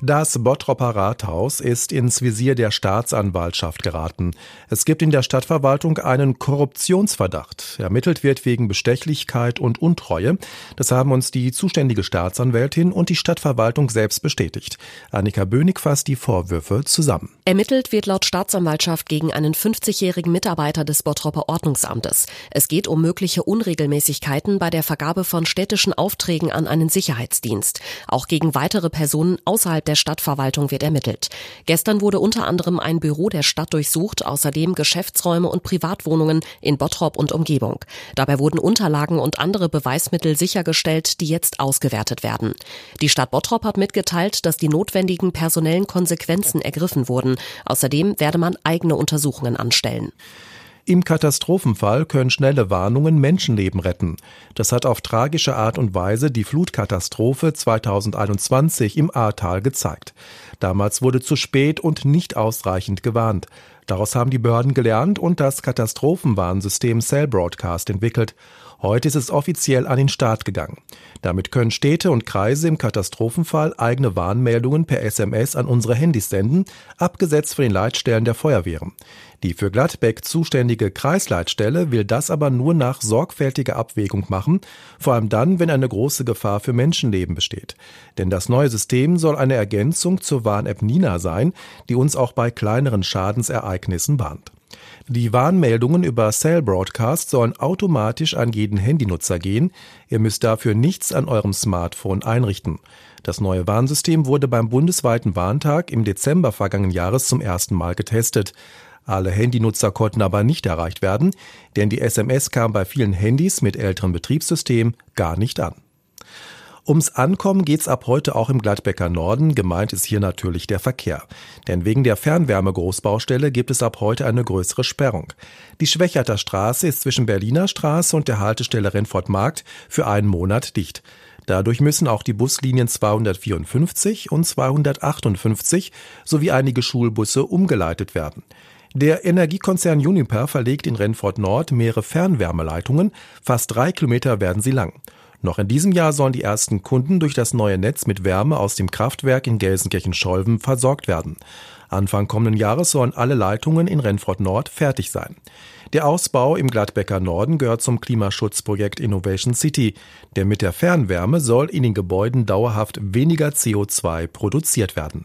Das Bottropper Rathaus ist ins Visier der Staatsanwaltschaft geraten. Es gibt in der Stadtverwaltung einen Korruptionsverdacht. Ermittelt wird wegen Bestechlichkeit und Untreue. Das haben uns die zuständige Staatsanwältin und die Stadtverwaltung selbst bestätigt. Annika Bönig fasst die Vorwürfe zusammen. Ermittelt wird laut Staatsanwaltschaft gegen einen 50-jährigen Mitarbeiter des Bottropper Ordnungsamtes. Es geht um mögliche Unregelmäßigkeiten bei der Vergabe von städtischen Aufträgen an einen Sicherheitsdienst. Auch gegen weitere Personen außerhalb der Stadtverwaltung wird ermittelt. Gestern wurde unter anderem ein Büro der Stadt durchsucht, außerdem Geschäftsräume und Privatwohnungen in Bottrop und Umgebung. Dabei wurden Unterlagen und andere Beweismittel sichergestellt, die jetzt ausgewertet werden. Die Stadt Bottrop hat mitgeteilt, dass die notwendigen personellen Konsequenzen ergriffen wurden. Außerdem werde man eigene Untersuchungen anstellen. Im Katastrophenfall können schnelle Warnungen Menschenleben retten. Das hat auf tragische Art und Weise die Flutkatastrophe 2021 im Ahrtal gezeigt. Damals wurde zu spät und nicht ausreichend gewarnt. Daraus haben die Behörden gelernt und das Katastrophenwarnsystem Cell Broadcast entwickelt. Heute ist es offiziell an den Start gegangen. Damit können Städte und Kreise im Katastrophenfall eigene Warnmeldungen per SMS an unsere Handys senden, abgesetzt von den Leitstellen der Feuerwehren. Die für Gladbeck zuständige Kreisleitstelle will das aber nur nach sorgfältiger Abwägung machen, vor allem dann, wenn eine große Gefahr für Menschenleben besteht. Denn das neue System soll eine Ergänzung zur Warn-App Nina sein, die uns auch bei kleineren Schadensereignissen warnt. Die Warnmeldungen über Cell Broadcast sollen automatisch an jeden Handynutzer gehen. Ihr müsst dafür nichts an eurem Smartphone einrichten. Das neue Warnsystem wurde beim bundesweiten Warntag im Dezember vergangenen Jahres zum ersten Mal getestet. Alle Handynutzer konnten aber nicht erreicht werden, denn die SMS kam bei vielen Handys mit älterem Betriebssystem gar nicht an. Ums Ankommen geht's ab heute auch im Gladbecker Norden. Gemeint ist hier natürlich der Verkehr. Denn wegen der Fernwärme-Großbaustelle gibt es ab heute eine größere Sperrung. Die Schwächerter Straße ist zwischen Berliner Straße und der Haltestelle Rennfort Markt für einen Monat dicht. Dadurch müssen auch die Buslinien 254 und 258 sowie einige Schulbusse umgeleitet werden. Der Energiekonzern Uniper verlegt in Rennfort Nord mehrere Fernwärmeleitungen. Fast drei Kilometer werden sie lang. Noch in diesem Jahr sollen die ersten Kunden durch das neue Netz mit Wärme aus dem Kraftwerk in Gelsenkirchen-Scholven versorgt werden. Anfang kommenden Jahres sollen alle Leitungen in Rennfort Nord fertig sein. Der Ausbau im Gladbecker Norden gehört zum Klimaschutzprojekt Innovation City, denn mit der Fernwärme soll in den Gebäuden dauerhaft weniger CO2 produziert werden.